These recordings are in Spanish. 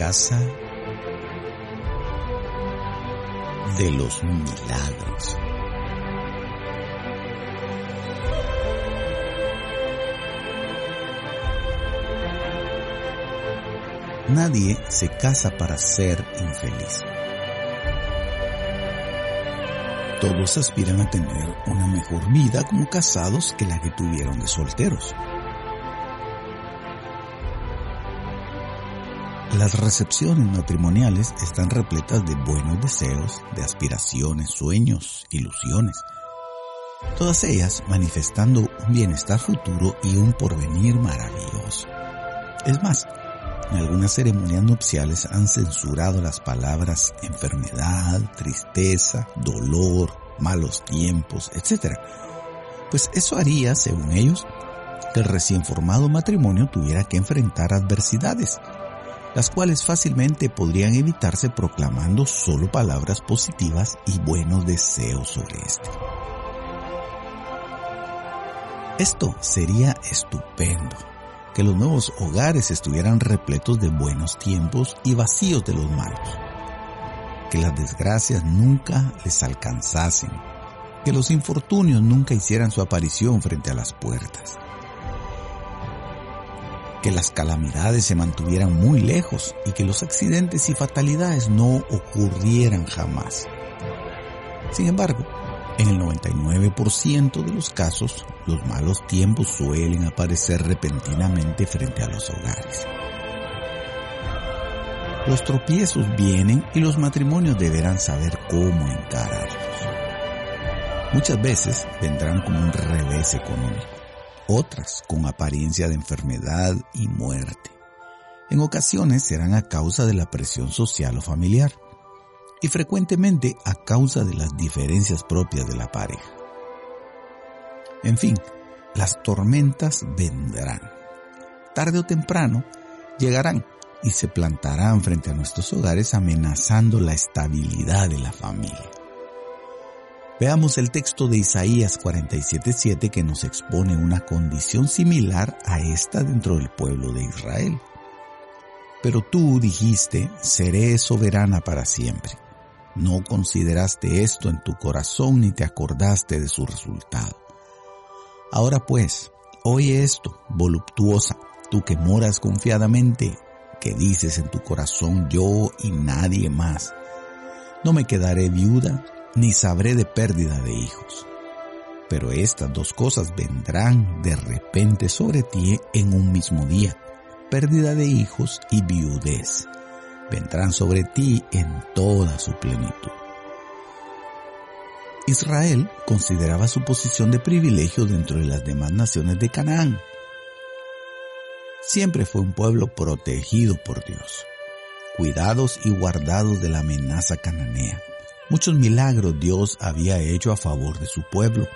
casa de los milagros. Nadie se casa para ser infeliz. Todos aspiran a tener una mejor vida como casados que la que tuvieron de solteros. Las recepciones matrimoniales están repletas de buenos deseos, de aspiraciones, sueños, ilusiones. Todas ellas manifestando un bienestar futuro y un porvenir maravilloso. Es más, en algunas ceremonias nupciales han censurado las palabras enfermedad, tristeza, dolor, malos tiempos, etc. Pues eso haría, según ellos, que el recién formado matrimonio tuviera que enfrentar adversidades, las cuales fácilmente podrían evitarse proclamando solo palabras positivas y buenos deseos sobre este. Esto sería estupendo, que los nuevos hogares estuvieran repletos de buenos tiempos y vacíos de los malos, que las desgracias nunca les alcanzasen, que los infortunios nunca hicieran su aparición frente a las puertas, que las calamidades se mantuvieran muy lejos y que los accidentes y fatalidades no ocurrieran jamás. Sin embargo, en el 99% de los casos, los malos tiempos suelen aparecer repentinamente frente a los hogares. Los tropiezos vienen y los matrimonios deberán saber cómo encararlos. Muchas veces vendrán como un revés económico, otras con apariencia de enfermedad y muerte. En ocasiones serán a causa de la presión social o familiar y frecuentemente a causa de las diferencias propias de la pareja. En fin, las tormentas vendrán. Tarde o temprano llegarán y se plantarán frente a nuestros hogares amenazando la estabilidad de la familia. Veamos el texto de Isaías 47.7 que nos expone una condición similar a esta dentro del pueblo de Israel. Pero tú dijiste, seré soberana para siempre. No consideraste esto en tu corazón ni te acordaste de su resultado. Ahora pues, oye esto, voluptuosa, tú que moras confiadamente, que dices en tu corazón yo y nadie más. No me quedaré viuda, ni sabré de pérdida de hijos. Pero estas dos cosas vendrán de repente sobre ti en un mismo día, pérdida de hijos y viudez vendrán sobre ti en toda su plenitud. Israel consideraba su posición de privilegio dentro de las demás naciones de Canaán. Siempre fue un pueblo protegido por Dios, cuidados y guardados de la amenaza cananea. Muchos milagros Dios había hecho a favor de su pueblo.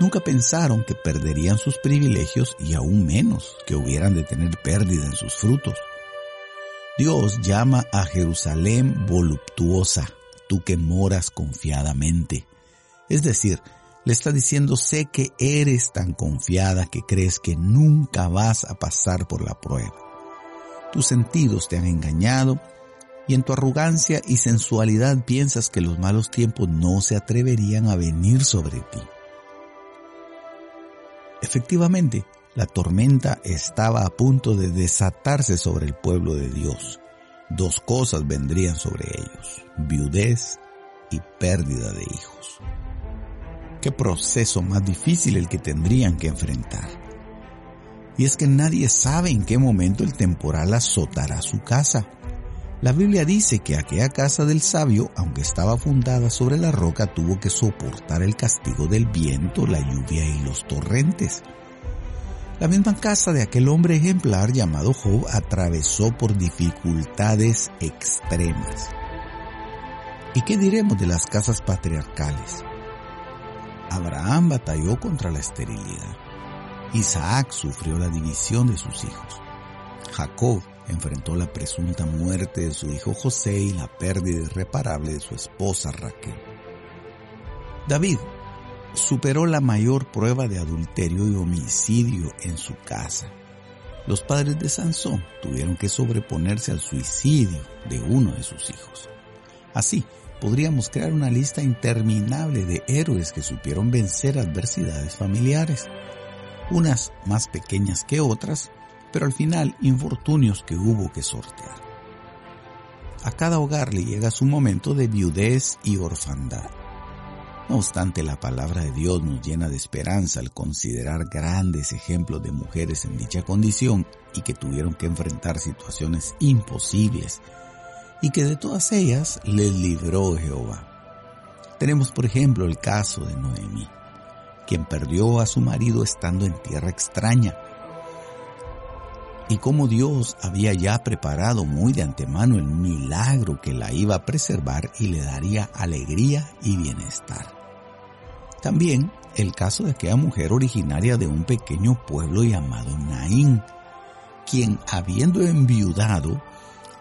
Nunca pensaron que perderían sus privilegios y aún menos que hubieran de tener pérdida en sus frutos. Dios llama a Jerusalén voluptuosa, tú que moras confiadamente. Es decir, le está diciendo, sé que eres tan confiada que crees que nunca vas a pasar por la prueba. Tus sentidos te han engañado y en tu arrogancia y sensualidad piensas que los malos tiempos no se atreverían a venir sobre ti. Efectivamente, la tormenta estaba a punto de desatarse sobre el pueblo de Dios. Dos cosas vendrían sobre ellos, viudez y pérdida de hijos. Qué proceso más difícil el que tendrían que enfrentar. Y es que nadie sabe en qué momento el temporal azotará su casa. La Biblia dice que aquella casa del sabio, aunque estaba fundada sobre la roca, tuvo que soportar el castigo del viento, la lluvia y los torrentes. La misma casa de aquel hombre ejemplar llamado Job atravesó por dificultades extremas. ¿Y qué diremos de las casas patriarcales? Abraham batalló contra la esterilidad. Isaac sufrió la división de sus hijos. Jacob enfrentó la presunta muerte de su hijo José y la pérdida irreparable de su esposa Raquel. David superó la mayor prueba de adulterio y homicidio en su casa. Los padres de Sansón tuvieron que sobreponerse al suicidio de uno de sus hijos. Así, podríamos crear una lista interminable de héroes que supieron vencer adversidades familiares, unas más pequeñas que otras, pero al final infortunios que hubo que sortear. A cada hogar le llega su momento de viudez y orfandad. No obstante, la palabra de Dios nos llena de esperanza al considerar grandes ejemplos de mujeres en dicha condición y que tuvieron que enfrentar situaciones imposibles y que de todas ellas les libró Jehová. Tenemos por ejemplo el caso de Noemí, quien perdió a su marido estando en tierra extraña y cómo Dios había ya preparado muy de antemano el milagro que la iba a preservar y le daría alegría y bienestar. También el caso de aquella mujer originaria de un pequeño pueblo llamado Naín, quien habiendo enviudado,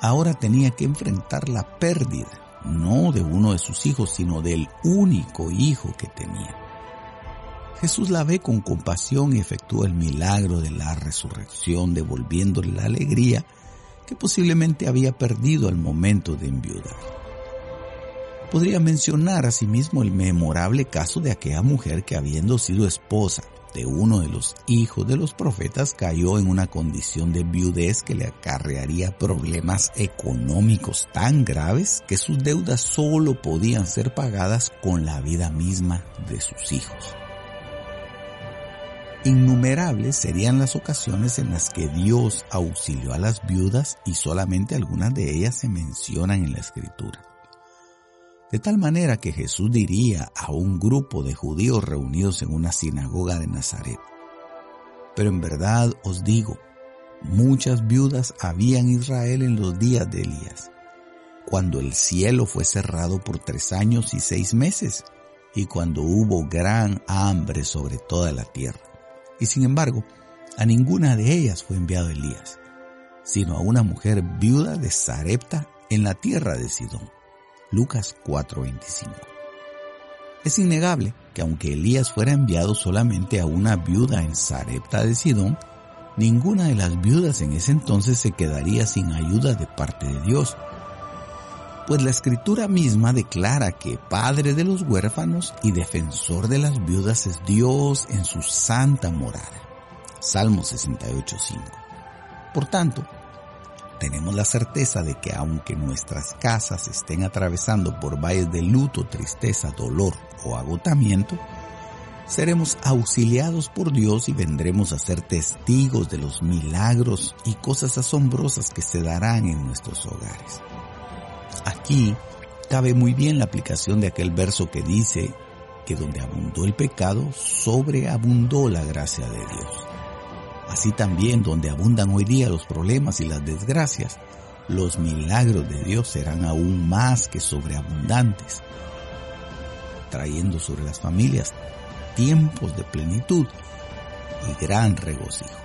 ahora tenía que enfrentar la pérdida, no de uno de sus hijos, sino del único hijo que tenía. Jesús la ve con compasión y efectúa el milagro de la resurrección, devolviéndole la alegría que posiblemente había perdido al momento de enviudar. Podría mencionar asimismo el memorable caso de aquella mujer que habiendo sido esposa de uno de los hijos de los profetas cayó en una condición de viudez que le acarrearía problemas económicos tan graves que sus deudas solo podían ser pagadas con la vida misma de sus hijos. Innumerables serían las ocasiones en las que Dios auxilió a las viudas y solamente algunas de ellas se mencionan en la escritura. De tal manera que Jesús diría a un grupo de judíos reunidos en una sinagoga de Nazaret, pero en verdad os digo, muchas viudas había en Israel en los días de Elías, cuando el cielo fue cerrado por tres años y seis meses, y cuando hubo gran hambre sobre toda la tierra y sin embargo, a ninguna de ellas fue enviado Elías, sino a una mujer viuda de Sarepta en la tierra de Sidón. Lucas 4:25. Es innegable que aunque Elías fuera enviado solamente a una viuda en Sarepta de Sidón, ninguna de las viudas en ese entonces se quedaría sin ayuda de parte de Dios, pues la escritura misma declara que Padre de los huérfanos y defensor de las viudas es Dios en su santa morada. Salmo 68.5. Por tanto, tenemos la certeza de que aunque nuestras casas estén atravesando por valles de luto, tristeza, dolor o agotamiento, seremos auxiliados por Dios y vendremos a ser testigos de los milagros y cosas asombrosas que se darán en nuestros hogares. Aquí cabe muy bien la aplicación de aquel verso que dice que donde abundó el pecado, sobreabundó la gracia de Dios. Así también donde abundan hoy día los problemas y las desgracias, los milagros de Dios serán aún más que sobreabundantes, trayendo sobre las familias tiempos de plenitud y gran regocijo.